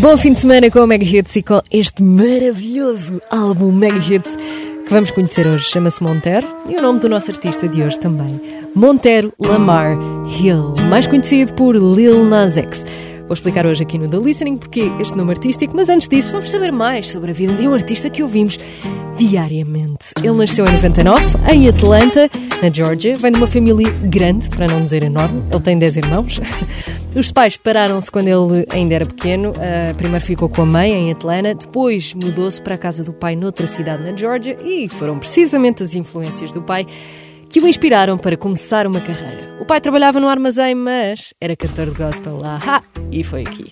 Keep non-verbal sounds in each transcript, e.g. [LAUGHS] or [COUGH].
Bom fim de semana com o Mega Hits e com este maravilhoso álbum Mega Hits que vamos conhecer hoje. Chama-se Montero e o nome do nosso artista de hoje também. Montero Lamar Hill, mais conhecido por Lil Nas X. Vou explicar hoje aqui no The Listening porque este nome artístico, mas antes disso vamos saber mais sobre a vida de um artista que ouvimos diariamente. Ele nasceu em 99, em Atlanta, na Georgia. Vem de uma família grande, para não dizer enorme. Ele tem 10 irmãos. [LAUGHS] Os pais pararam-se quando ele ainda era pequeno. Uh, primeiro ficou com a mãe em Atlanta, depois mudou-se para a casa do pai noutra cidade na Georgia e foram precisamente as influências do pai que o inspiraram para começar uma carreira. O pai trabalhava no armazém, mas era cantor de gospel lá. Ha! E foi aqui.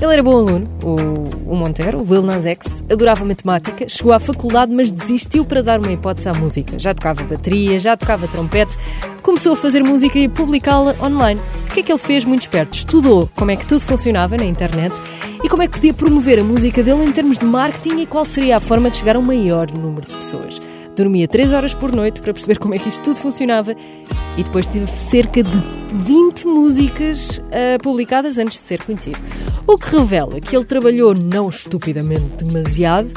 Ele era bom aluno, o, o Montero, o Lil Nas X, adorava matemática, chegou à faculdade, mas desistiu para dar uma hipótese à música. Já tocava bateria, já tocava trompete, começou a fazer música e a publicá-la online. O que é que ele fez muito esperto? Estudou como é que tudo funcionava na internet e como é que podia promover a música dele em termos de marketing e qual seria a forma de chegar a um maior número de pessoas dormia 3 horas por noite para perceber como é que isto tudo funcionava e depois tive cerca de 20 músicas uh, publicadas antes de ser conhecido. O que revela que ele trabalhou não estupidamente demasiado,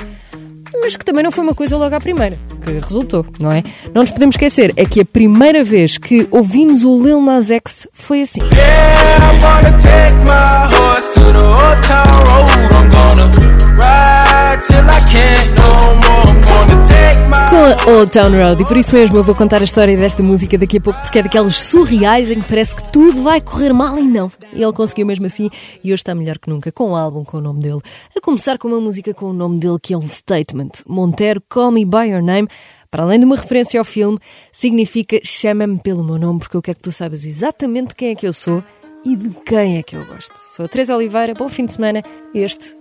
mas que também não foi uma coisa logo à primeira, que resultou, não é? Não nos podemos esquecer, é que a primeira vez que ouvimos o Lil Nas X foi assim. Yeah, com a Old Town Road e por isso mesmo eu vou contar a história desta música daqui a pouco porque é daquelas surreais em que parece que tudo vai correr mal e não. Ele conseguiu mesmo assim e hoje está melhor que nunca com o um álbum com o nome dele. A começar com uma música com o nome dele que é um statement. Montero Call Me By Your Name. Para além de uma referência ao filme, significa chama-me pelo meu nome porque eu quero que tu saibas exatamente quem é que eu sou e de quem é que eu gosto. Sou a Teresa Oliveira, bom fim de semana. Este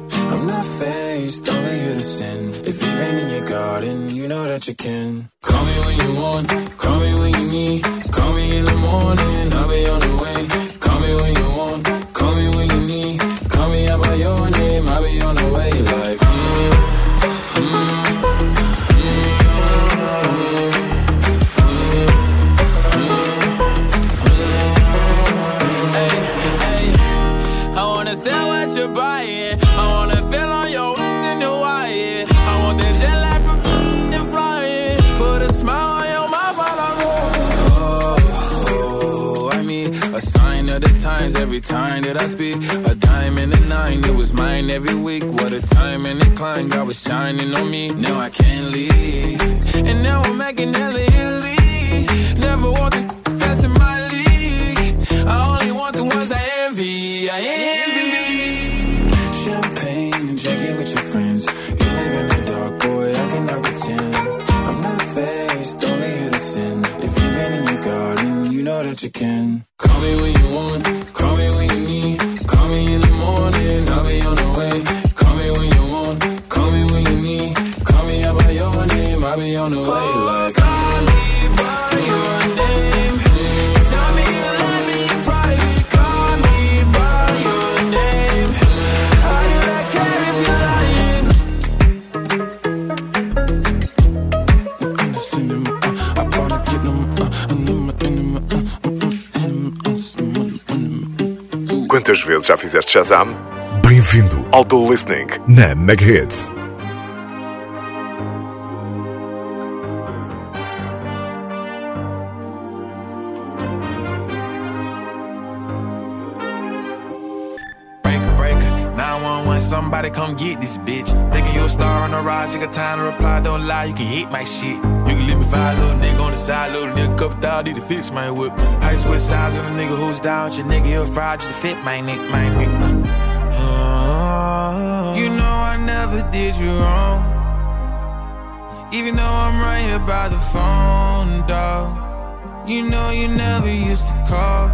I'm not faced, only here to sin. If you've in your garden, you know that you can. Call me when you want, call me when you need. Call me in the morning, every week. What a time and climb, God was shining on me. Now I can't leave, and now I'm making hella Italy. Never want the that's in my league. I only want the ones I envy. I envy. Champagne and drinking with your friends. You live in the dark, boy. I cannot pretend. I'm not faced, only here to sin. If you've been in your garden, you know that you can. him, be on the way. Oh, call me by your name. Quantas vezes já fizeste Shazam? Bem-vindo ao Do Listening na Mega Hits. This bitch. Thinking you a star on the rise, you got time to reply, don't lie, you can hit my shit. You can leave me five little nigga on the side, little nigga couple thousand, need to fix my whip. High sweat size on a nigga who's down, your nigga, you're fried just to fit my neck, my neck. Uh, you know I never did you wrong. Even though I'm right here by the phone, dog. You know you never used to call.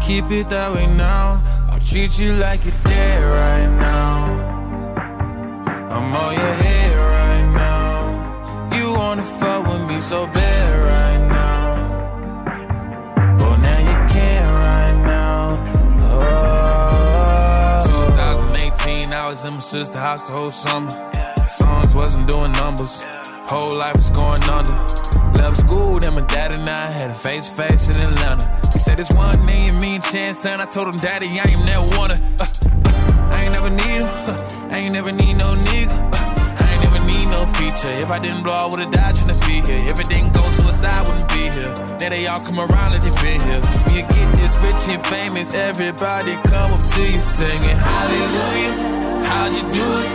Keep it that way now. I'll treat you like you're dead right now. Oh, I'm right now. You wanna fuck with me so bad right now. Now you can right now. Oh. 2018, I was in my sister's house the whole summer. Songs wasn't doing numbers. Whole life was going under. Left school, then my dad and I had a face face in Atlanta. He said it's one million chance, and I told him, Daddy, I ain't that one. Uh, uh, I ain't never need him. Uh, If I didn't blow, I would've died trying to be here. If it didn't go suicide, wouldn't be here. Now they all come around like they been here. When you get this rich and famous, everybody come up to you singing hallelujah. How'd you do it?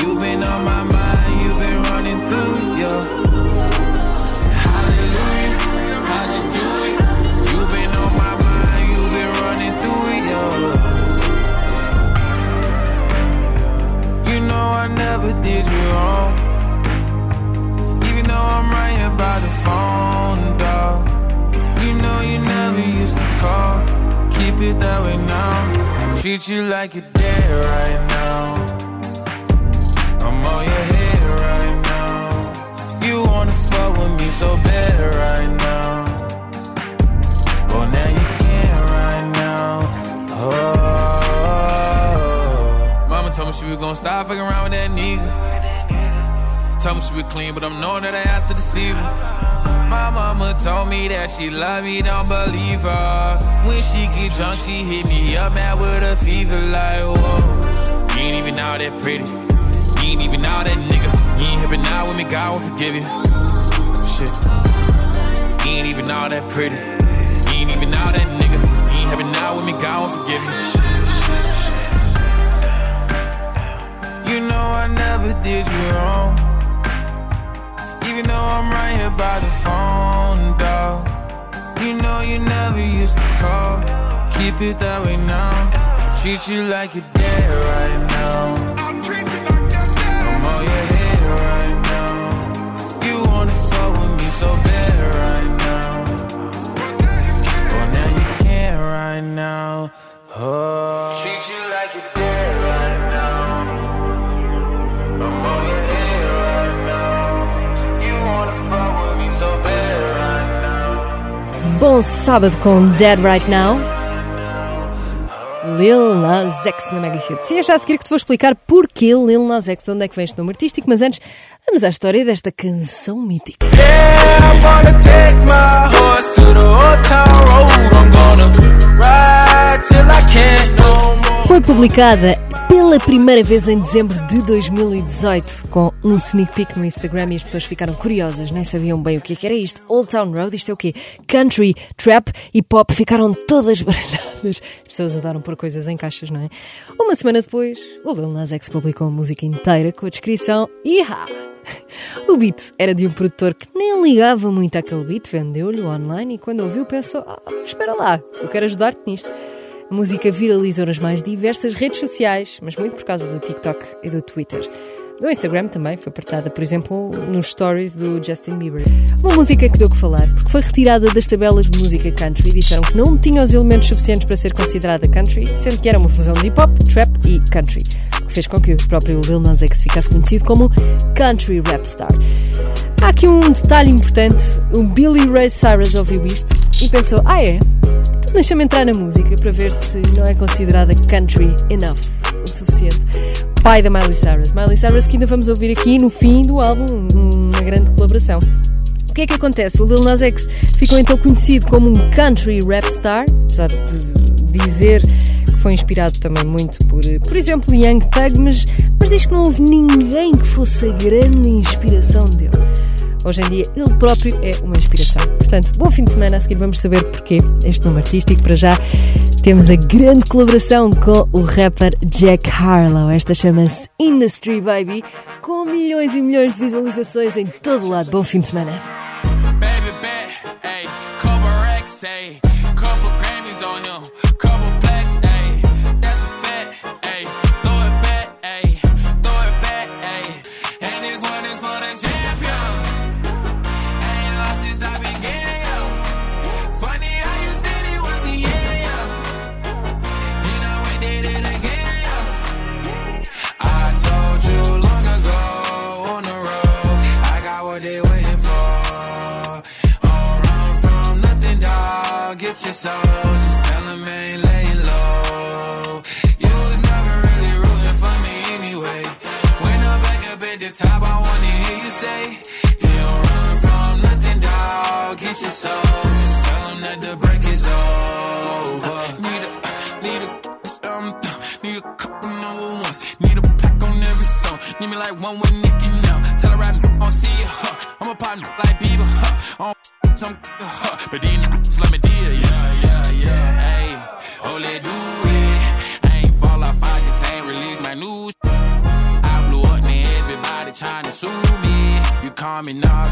You've been on my mind, you been running through, yo. Hallelujah, how'd you do it? You been on my mind, you been running through it, yo. You know I never did you wrong. By the phone, dog. You know you never used to call. Keep it that way now. I treat you like you're dead right now. I'm on your head right now. You wanna fuck with me so bad right now. Well, now you can right now. Oh. Mama told me she was gonna stop fucking around with that nigga. Told me she was clean, but I'm knowing that I have to deceive her. My mama told me that she love me, don't believe her. When she get drunk, she hit me up, mad with a fever, like, whoa. You ain't even all that pretty. You ain't even all that nigga. You ain't hippin' now with me, God will forgive you. Shit. You ain't even all that pretty. You ain't even all that nigga. You ain't hippin' now with me, God will forgive you. You know I never did you wrong. Though I'm right here by the phone, dog. You know you never used to call. Keep it that way now. I treat you like you're dead right now. I'm on your head right now. You wanna with me so bad right now. Well, now you can't right now. Oh. Bom sábado com Dead Right Now. Lil Nas X na Mega Hits. E é já a seguir que te vou explicar porquê Lil Nas X, de onde é que vem este nome artístico, mas antes, vamos à história desta canção mítica. Yeah, I'm. Foi publicada pela primeira vez em dezembro de 2018 com um sneak peek no Instagram e as pessoas ficaram curiosas, nem sabiam bem o que é era isto. Old Town Road, isto é o quê? Country, trap e pop ficaram todas [LAUGHS] baralhadas. As pessoas adoram pôr coisas em caixas, não é? Uma semana depois, o Lil Nas X publicou a música inteira com a descrição Iha! O beat era de um produtor que nem ligava muito àquele beat, vendeu-lhe online e quando ouviu pensou: ah, espera lá, eu quero ajudar-te nisto. Música viralizou nas mais diversas redes sociais, mas muito por causa do TikTok e do Twitter. No Instagram também foi partilhada, por exemplo, nos stories do Justin Bieber. Uma música que deu que falar, porque foi retirada das tabelas de música country e disseram que não tinha os elementos suficientes para ser considerada country, sendo que era uma fusão de hip hop, trap e country, o que fez com que o próprio Lil Nas X ficasse conhecido como Country Rap Star. Há aqui um detalhe importante: o Billy Ray Cyrus ouviu isto e pensou: ah, é? Então deixa-me entrar na música para ver se não é considerada country enough, o suficiente. Pai da Miley Cyrus. Miley Cyrus que ainda vamos ouvir aqui no fim do álbum, uma grande colaboração. O que é que acontece? O Lil Nas X ficou então conhecido como um country rap star, apesar de dizer que foi inspirado também muito por, por exemplo, Young Thug, mas, mas diz que não houve ninguém que fosse a grande inspiração dele. Hoje em dia, ele próprio é uma inspiração. Portanto, bom fim de semana. A seguir vamos saber porquê este nome artístico. Para já, temos a grande colaboração com o rapper Jack Harlow. Esta chama-se Industry Baby, com milhões e milhões de visualizações em todo lado. Bom fim de semana. Baby ayy, top, I wanna hear you say, You don't run from nothing, dog. Get your soul. Just tell them that the break is over. Need a, need a, um, need a couple number ones. Need a pack on every song. Need me like one with Nicki now. Tell her I don't see you, huh? I'm a partner like Bieber, huh? On some, huh? But these niggas let me deal, yeah, yeah, yeah. You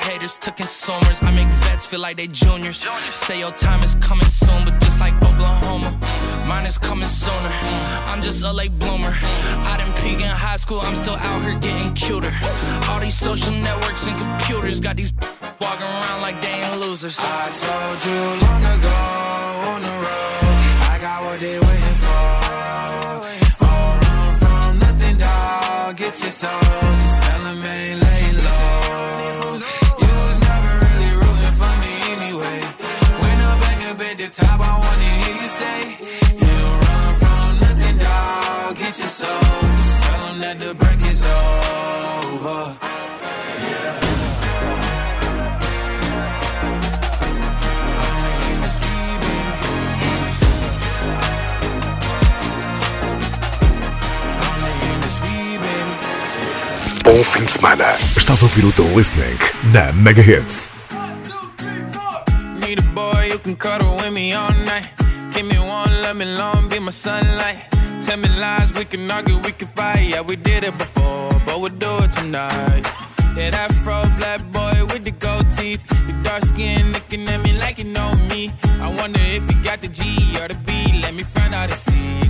haters to consumers. I make vets feel like they juniors. Say your time is coming soon, but just like Oklahoma, mine is coming sooner. I'm just a late bloomer. I didn't peak in high school, I'm still out here getting cuter. All these social networks and computers got these walking around like they ain't losers. I told you long ago top, I wanna hear you say, You don't run from nothing, dog. Get your soul. Just tell them that the break is over. Bom fim de semana. Estás a ouvir o The Listening na Mega can cuddle with me all night. Give me one, let me long, be my sunlight. Tell me lies, we can argue, we can fight. Yeah, we did it before, but we'll do it tonight. Yeah, that fro black boy with the gold teeth. The dark skin looking at me like you know me. I wonder if you got the G or the B. Let me find out and see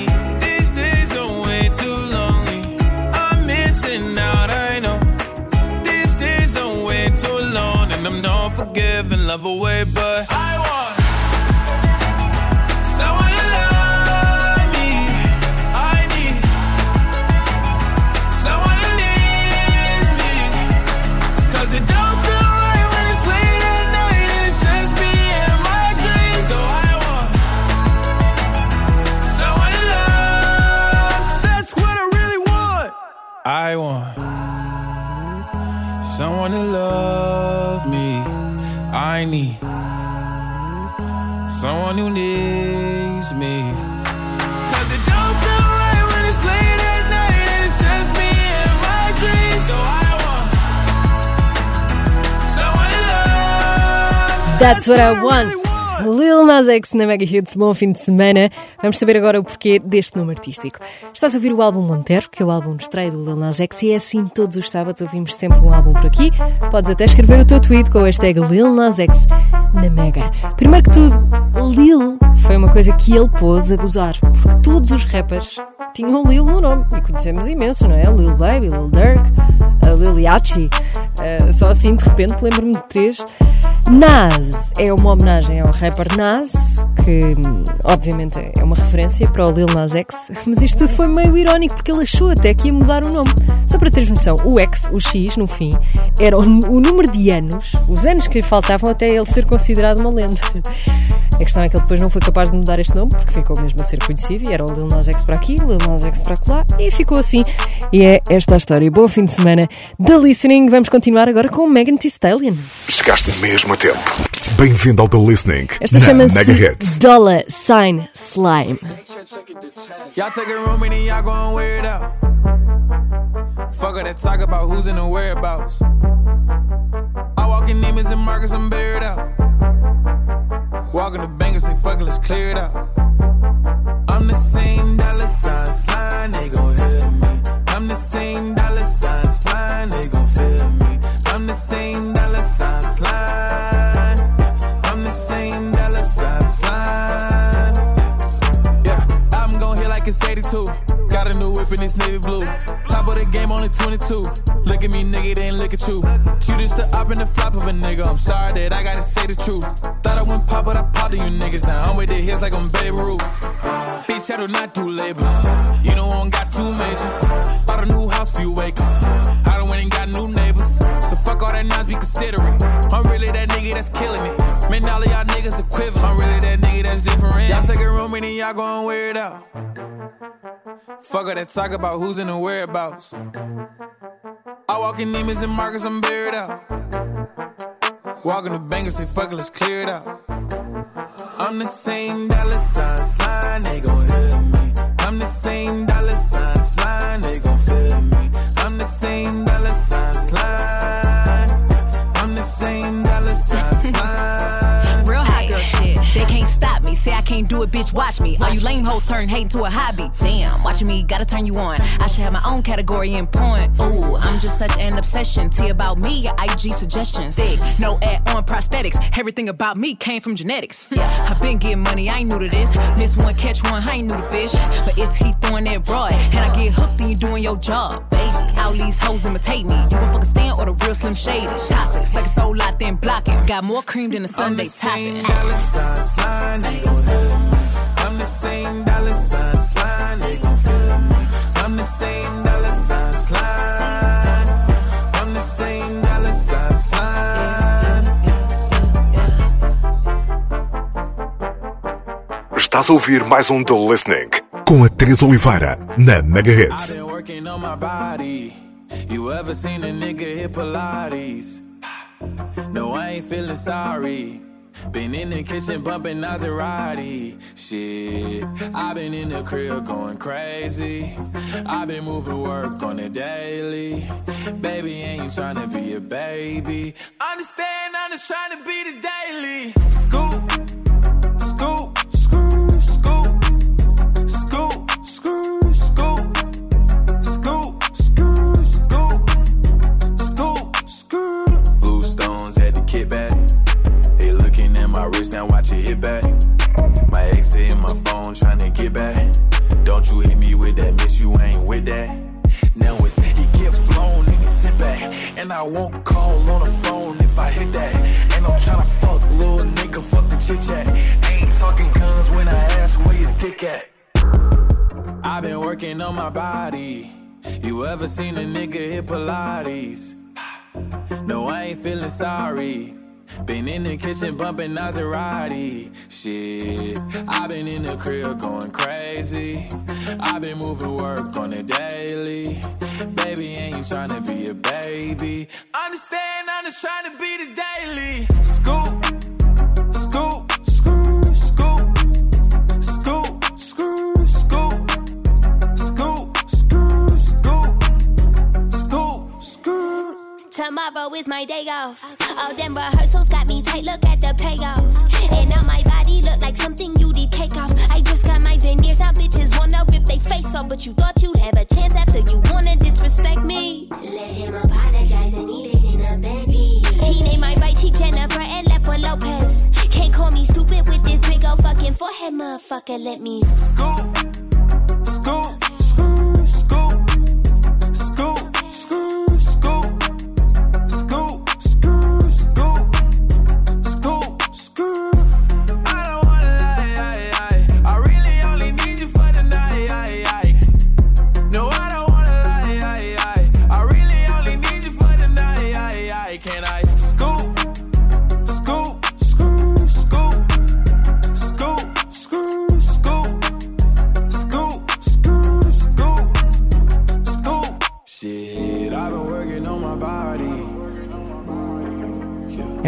And not forgiving, love away, but I want I need someone who needs me. Cause it don't feel right when it's late at night and it's just me and my dreams. So I want someone to love. That's what I want. Lil Nas X na Mega Hits, bom fim de semana. Vamos saber agora o porquê deste nome artístico. Estás a ouvir o álbum Montero, que é o álbum de estreia do Lil Nas X, e é assim todos os sábados ouvimos sempre um álbum por aqui. Podes até escrever o teu tweet com o hashtag Lil Nas X na Mega. Primeiro que tudo, Lil foi uma coisa que ele pôs a gozar, porque todos os rappers tinham Lil no nome, e conhecemos imenso, não é? Lil Baby, Lil Durk, Lil Yachty. Uh, só assim de repente lembro-me de três. Nas é uma homenagem ao rapper Nas, que obviamente é uma referência para o Lil Nas X, [LAUGHS] mas isto tudo foi meio irónico porque ele achou até que ia mudar o nome. Só para teres noção, o X, o X, no fim, era o, o número de anos, os anos que lhe faltavam até ele ser considerado uma lenda. A questão é que ele depois não foi capaz de mudar este nome porque ficou mesmo a ser conhecido e era o Lil Nas X para aqui, Lil Nas X para lá e ficou assim. E é esta a história. Bom fim de semana da Listening. Vamos continuar agora com Megan Thee Stallion. Chegaste mesmo a tempo. Bem-vindo ao The Listening. Esta chama-se Dollar Sign Slime. Y'all take a room and y'all gon' wear it out. Fuck that talk about who's in the whereabouts. I walk in Neiman's and Marcus, I'm buried out. Walking the bank and say, fuck it, let's clear it out. I'm the same dollar sign slime, just the flop of a nigga. I'm sorry that I gotta say the truth. Thought I went pop, but I popped to you niggas. Now I'm with the hits like I'm Babe Ruth. Bitch, I do not do labor. You know I don't got too major. Bought a new house, few acres. I done went and got new neighbors. So fuck all that noise, be considerate. I'm really that nigga that's killing it. Man, all of y'all niggas equivalent. I'm really that nigga that's different. Y'all take a room and then y'all gon' wear it out. Fuck all that talk about who's in the whereabouts. I walk in Neiman's and Marcus, I'm buried out. Walking the bank and say, fuck it, let's clear it out. I'm the same dollar sign slime, they gon' hear me. I'm the same do it, bitch. Watch me. All you lame hoes turn hate into a hobby. Damn, watching me gotta turn you on. I should have my own category in porn. Ooh, I'm just such an obsession. T about me, your IG suggestions. Sick, no ad on prosthetics. Everything about me came from genetics. Yeah, I been getting money. I ain't new to this. Miss one, catch one. I ain't new to fish. But if he throwing that broad and I get hooked, then you doing your job, baby. All these hoes imitate me. You gon' fuck a stand or the real slim shady. Toxic, suck a soul lot, then block it. Got more cream than a I'm Sunday the same topping. dollar sign slime, they gon' me. I'm the same dollar sign slime, they gon' feel me. I'm the same dollar sign slime. I'm the same dollar sign slime. Estás a ouvir mais um The Listening com a Teresa Oliveira na Mega Hits. On my body. You ever seen a nigga hit Pilates? No, I ain't feeling sorry. Been in the kitchen bumping Maserati. Shit, I've been in the crib going crazy. I've been moving work on the daily. Baby, ain't you trying to be a baby? Understand, I'm just trying to be the daily. Scoop, seen a nigga hit Pilates? No, I ain't feeling sorry. Been in the kitchen bumping Maserati. Shit, I've been in the crib going crazy. I've been moving work on the daily. Baby, ain't you trying to be a baby? Understand, I'm just trying to be the daily. Tomorrow is my day off. All them rehearsals got me tight, look at the payoff. And now my body look like something you did take off. I just got my veneers, now bitches wanna rip they face off. But you thought you'd have a chance after you wanna disrespect me. Let him apologize and eat it in a bendy. He named my right cheek Jennifer and left for Lopez. Can't call me stupid with this big old fucking forehead, motherfucker. Let me scoop.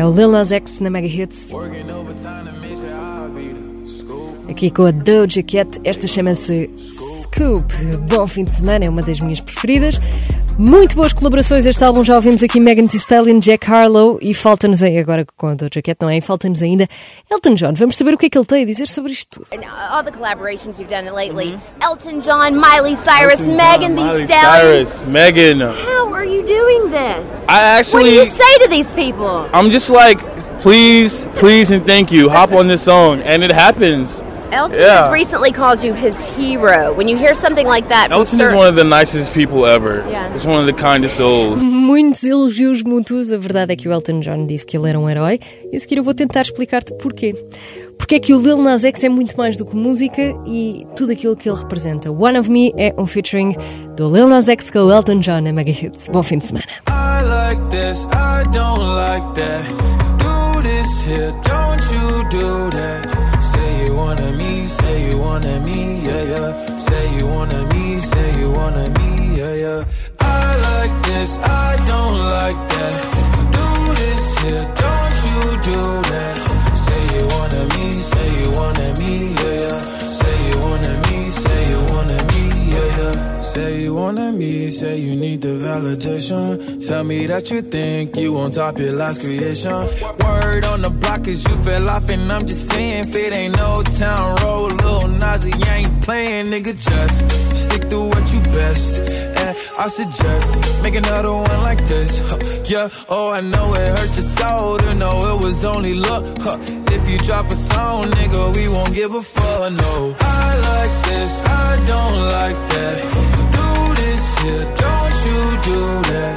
É o Lil Nas X na Mega Hits. Aqui com a Doja Cat, esta chama-se Scoop. Bom fim de semana, é uma das minhas preferidas. Muito boas colaborações. Este álbum já ouvimos aqui Megan Thee Stallion, Jack Harlow e falta-nos agora com a Doja Cat, não é? Falta-nos ainda Elton John. Vamos saber o que é que ele tem a dizer sobre isto tudo. All the collaborations you've done lately. Mm -hmm. Elton John, Miley Cyrus, Elton Megan John, Thee Stallion. Cyrus, Megan. Are you doing this? I actually. What do you say to these people? I'm just like, please, please, and thank you. Hop on this song, and it happens. Elton yeah. has recently called you his hero. When you hear something like that, Elton is one of the nicest people ever. Yeah. He's one of the kindest souls. [LAUGHS] Muitos elogios mútuos. A verdade é que o Elton John disse que ele era um herói. E a seguir eu vou tentar explicar-te porquê. Porque é que o Lil Nas X é muito mais do que música e tudo aquilo que ele representa. One of Me é um featuring do Lil Nas X com o Elton John na Mega Hits. Bom fim de semana. I like this, I don't like that. Do this here, don't you do that. Wanted me, say you wanted me, yeah, yeah. Say you wanted me, say you wanted me, yeah, yeah. I like this, I don't like that. Do this here, don't you do that. Say you wanted me, say you wanted me, yeah, yeah. Say you wanted Say you wanted me, say you need the validation. Tell me that you think you on top your last creation. Word on the block is you fell off, and I'm just saying, if it ain't no town road, little Nazi ain't playing, nigga. Just stick to what you best. And I suggest make another one like this. Huh, yeah, oh, I know it hurt your soul to know it was only luck. Huh, if you drop a song, nigga, we won't give a fuck. No, I like this, I don't like that here, don't you do that.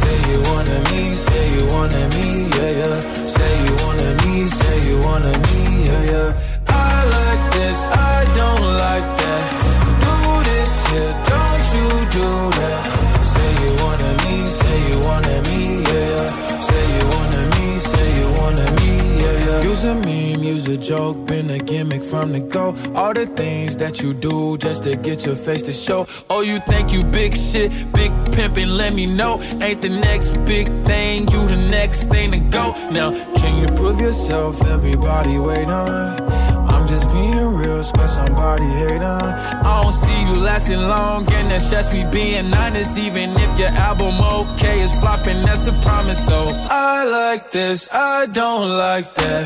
Say you wanted me, say you wanted me, yeah, yeah. Say you wanted me, say you wanted me, yeah, yeah. I like this, I don't like Use a meme, use a joke, been a gimmick from the go. All the things that you do just to get your face to show. Oh, you think you big shit, big pimpin', let me know. Ain't the next big thing, you the next thing to go. Now, can you prove yourself? Everybody wait on. Just being somebody hate on. I don't see you lasting long, and that's just me being honest. Even if your album okay is flopping, that's a promise. So I like this, I don't like that.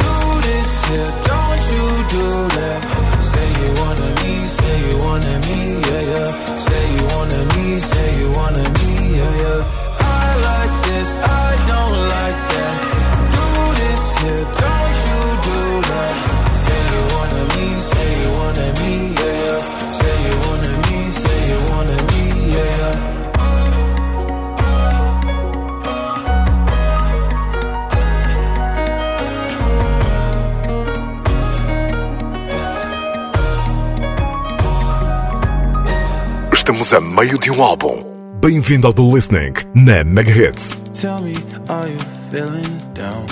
Do this here, don't you do that. Say you wanted me, say you wanted me, yeah, yeah. Say you wanted me, say you wanted me, yeah, yeah. Estamos a meio de um álbum. Bem-vindo ao The Listening na Mega Hits. Tell me, are you feeling down?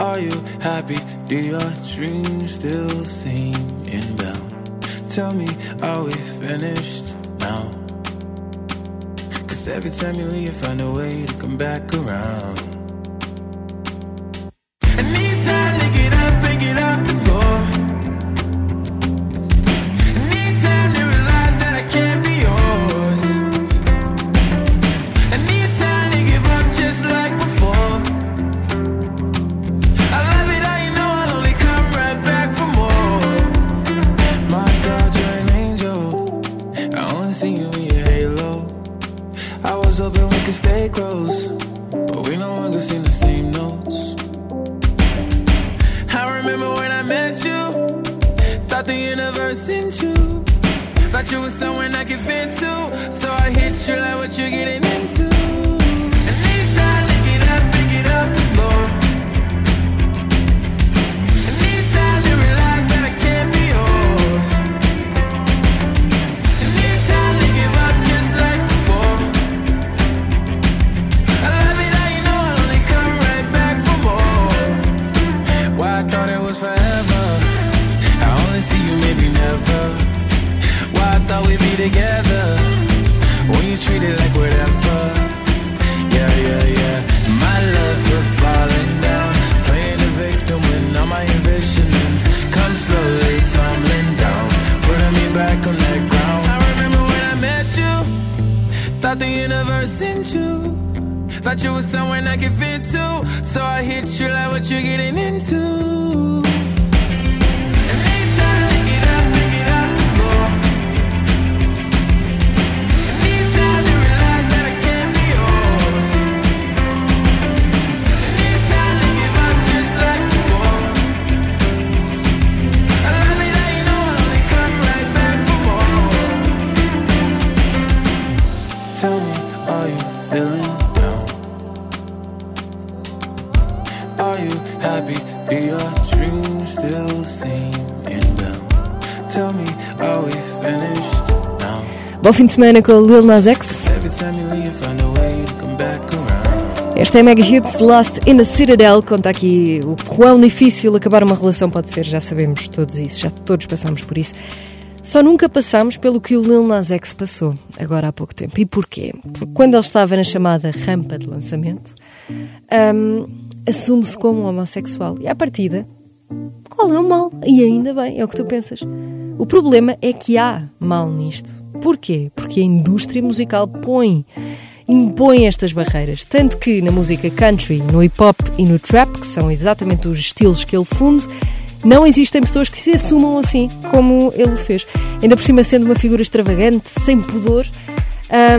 Are you happy? Do your dreams still seem inbound? Tell me, are we finished now? Cause every time you leave, you find a way to come back around. Thought you was someone I could fit to, Thought you was someone I could fit to. So I hit you like what you're getting into. Bom fim de semana com o Lil Nas X. Esta é a Mega Hits Last in a Citadel. Conta aqui o quão difícil acabar uma relação pode ser. Já sabemos todos isso, já todos passamos por isso. Só nunca passamos pelo que o Lil Nas X passou, agora há pouco tempo. E porquê? Porque quando ele estava na chamada rampa de lançamento, hum, assume-se como um homossexual. E à partida, qual é o mal? E ainda bem, é o que tu pensas. O problema é que há mal nisto. Porquê? Porque a indústria musical põe, impõe estas barreiras. Tanto que na música country, no hip hop e no trap, que são exatamente os estilos que ele funde, não existem pessoas que se assumam assim, como ele o fez. Ainda por cima, sendo uma figura extravagante, sem pudor,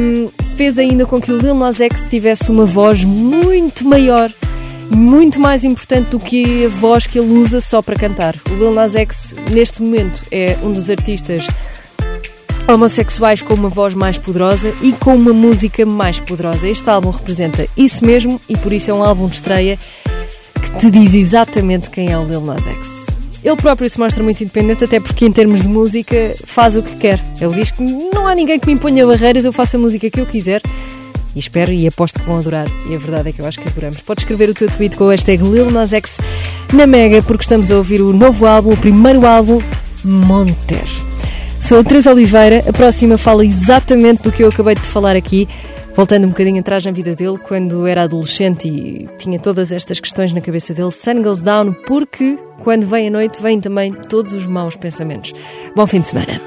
hum, fez ainda com que o Lil Nas X tivesse uma voz muito maior muito mais importante do que a voz que ele usa só para cantar. O Lil Nas X, neste momento, é um dos artistas homossexuais com uma voz mais poderosa e com uma música mais poderosa. Este álbum representa isso mesmo e por isso é um álbum de estreia que te diz exatamente quem é o Lil Nas X. Ele próprio se mostra muito independente, até porque, em termos de música, faz o que quer. Ele diz que não há ninguém que me imponha barreiras, eu faço a música que eu quiser. E espero e aposto que vão adorar. E a verdade é que eu acho que adoramos. Podes escrever o teu tweet com o hashtag Lil Nas X na Mega, porque estamos a ouvir o novo álbum, o primeiro álbum, Monter. Sou a Teresa Oliveira, a próxima fala exatamente do que eu acabei de falar aqui, voltando um bocadinho atrás na vida dele, quando era adolescente e tinha todas estas questões na cabeça dele. Sun goes down, porque quando vem a noite, vêm também todos os maus pensamentos. Bom fim de semana.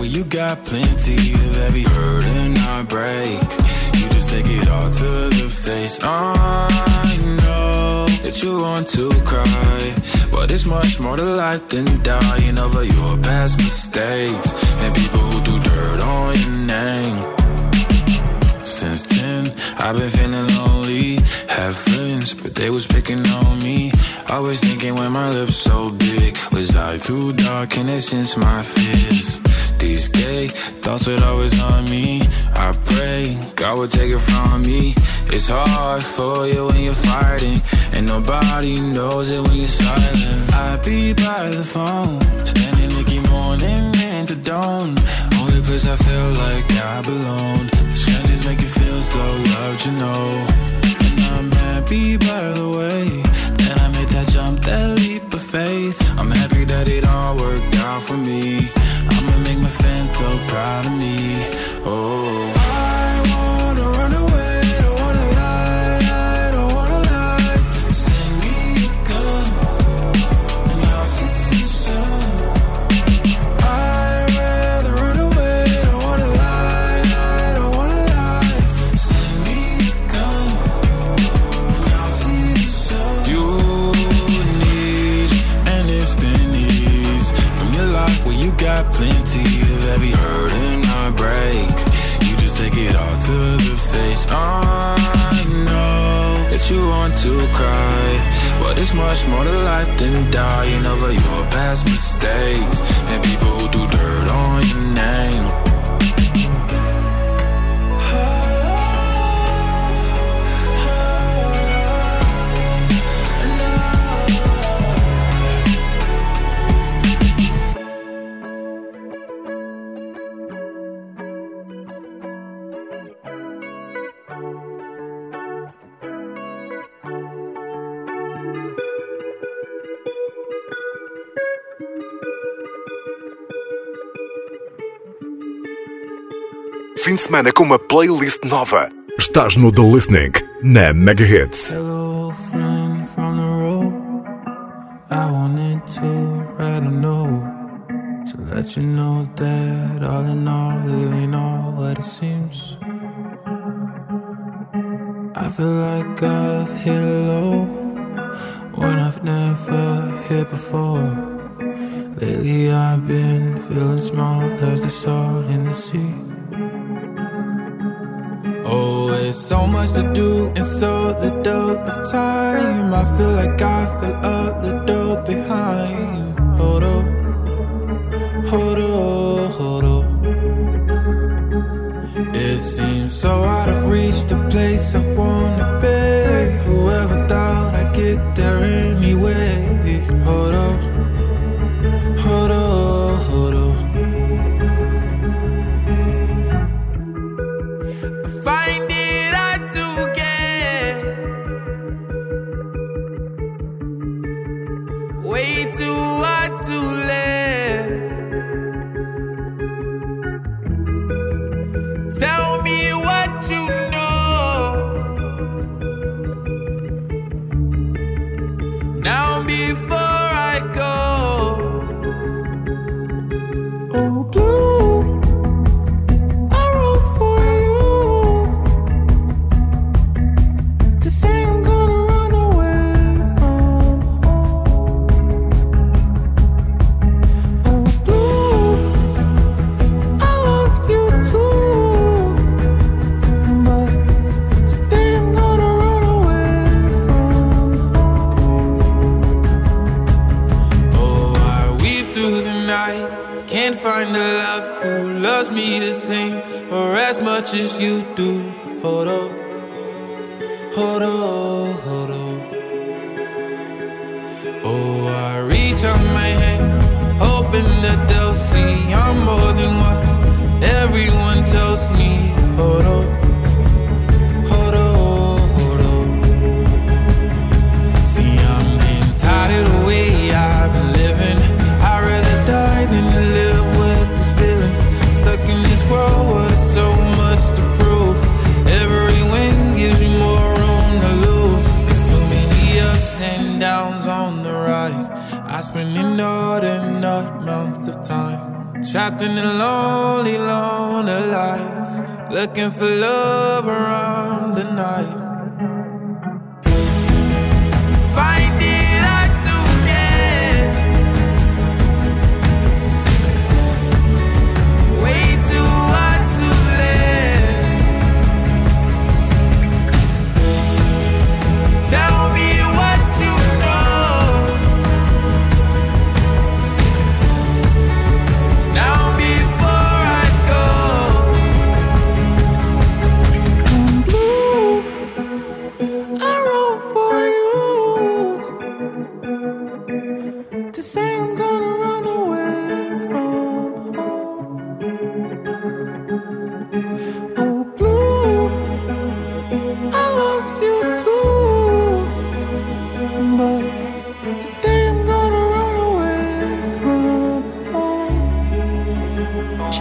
Where you got plenty of every hurt and heartbreak. You just take it all to the face. I know that you want to cry, but it's much more to life than dying over your past mistakes and people who do dirt on your name. Since 10, I've been feeling lonely. Have friends, but they was picking on me. I was thinking when my lips so big, was I too dark and it since my fears? These gay thoughts would always on me. I pray God would take it from me. It's hard for you when you're fighting, and nobody knows it when you're silent. I be by the phone, standing Nicky morning into dawn. Only place I feel like I belong. Strangers make you feel so loved, you know. And I'm happy by the way that I made that jump, that leap of faith. I'm happy that it all worked out for me. I'ma make my fans so proud of me. Oh. It's much more to life than dying over your past mistakes and people who do dirt on your name. Fim de semana com uma playlist nova. Estás no The Listening, na Mega Hits. Hello, friend from the road. I wanted to write a note to let you know that all in all, it ain't all what it seems. I feel like I've hit a low when I've never hit before. Lately, I've been feeling small as the salt in the sea. Oh, it's so much to do in so little of time. I feel like I feel a little behind. Hold on, hold on, hold on. It seems so out of reach, the place I much as you do.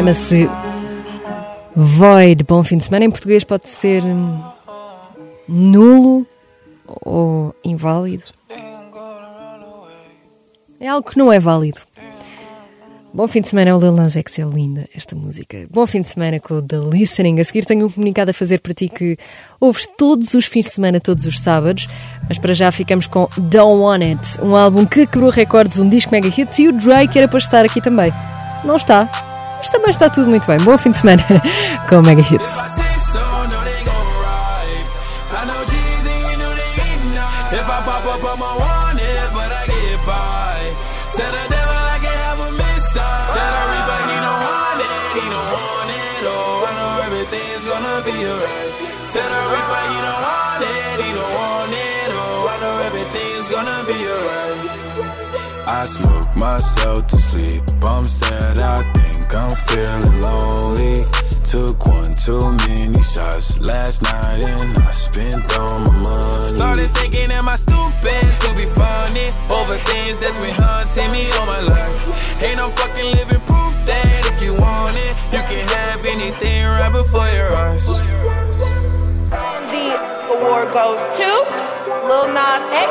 Chama-se Void. Bom fim de semana. Em português pode ser hum, nulo ou inválido. É algo que não é válido. Bom fim de semana, é o Lil Nas X, é linda esta música. Bom fim de semana com o The Listening. A seguir tenho um comunicado a fazer para ti que ouves todos os fins de semana, todos os sábados, mas para já ficamos com Don't Want It, um álbum que quebrou recordes, um disco mega hits e o Drake era para estar aqui também. Não está, mas também está tudo muito bem. Bom fim de semana [LAUGHS] com o Mega Hits. I smoke myself to sleep, bumps that out think I'm feeling lonely. Took one too many shots last night and I spent all my money. Started thinking, am I stupid to be funny over things that's been haunting me all my life? Ain't no fucking living proof that if you want it, you can have anything right before your eyes. The award goes to Lil Nas X.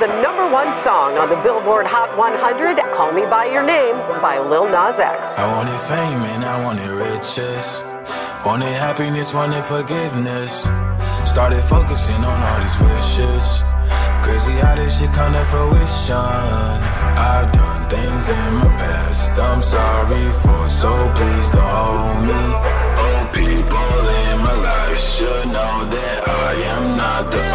The number one song on the Billboard Hot 100, Call Me By Your Name by Lil Nas X. I wanted fame and I wanted riches. Wanted happiness, wanted forgiveness. Started focusing on all these wishes. Crazy how this shit come to fruition. I've done things in my past I'm sorry for, so please don't hold me. Old people in my life. Should know that I am not the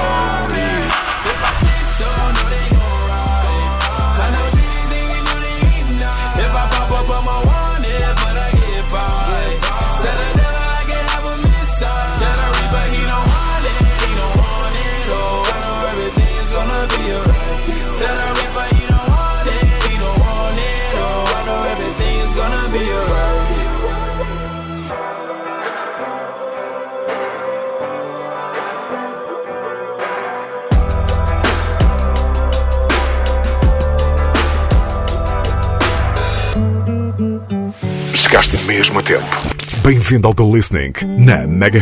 mesmo tempo. Bem-vindo ao The Listening na Mega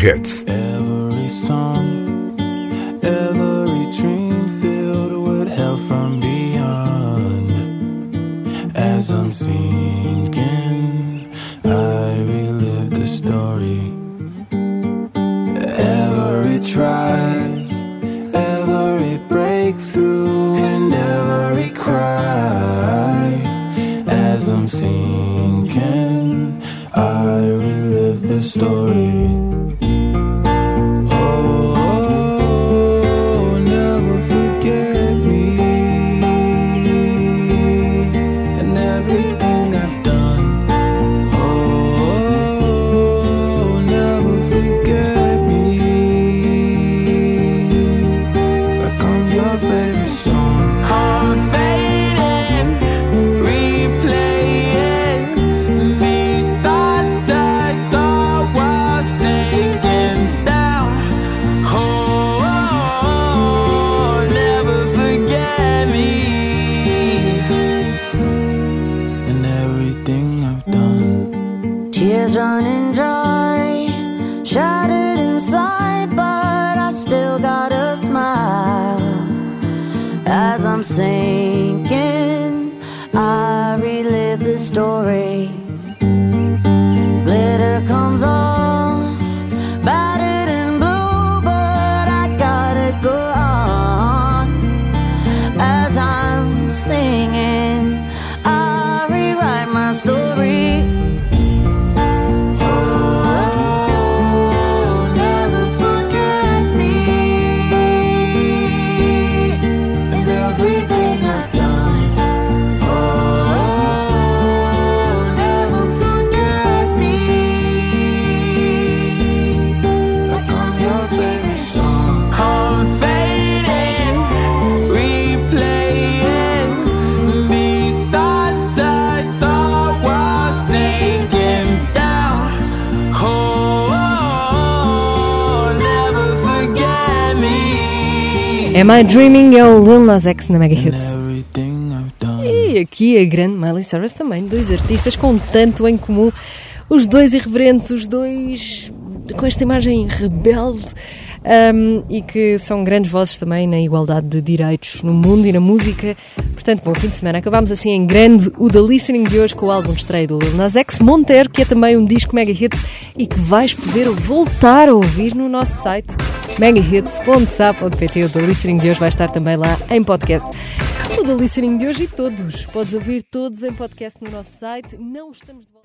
my story. Am I Dreaming é o Lil Nas X na Mega Hits. E aqui a grande Miley Cyrus também, dois artistas com tanto em comum. Os dois irreverentes, os dois com esta imagem rebelde um, e que são grandes vozes também na igualdade de direitos no mundo e na música. Portanto, bom fim de semana. Acabámos assim em grande o The Listening de hoje com o álbum de estreia do Lil Nas X Montero, que é também um disco mega hits e que vais poder voltar a ouvir no nosso site megahits.sa.pt. O The Listening de hoje vai estar também lá em podcast. O The Listening de hoje e todos. Podes ouvir todos em podcast no nosso site. Não estamos de volta.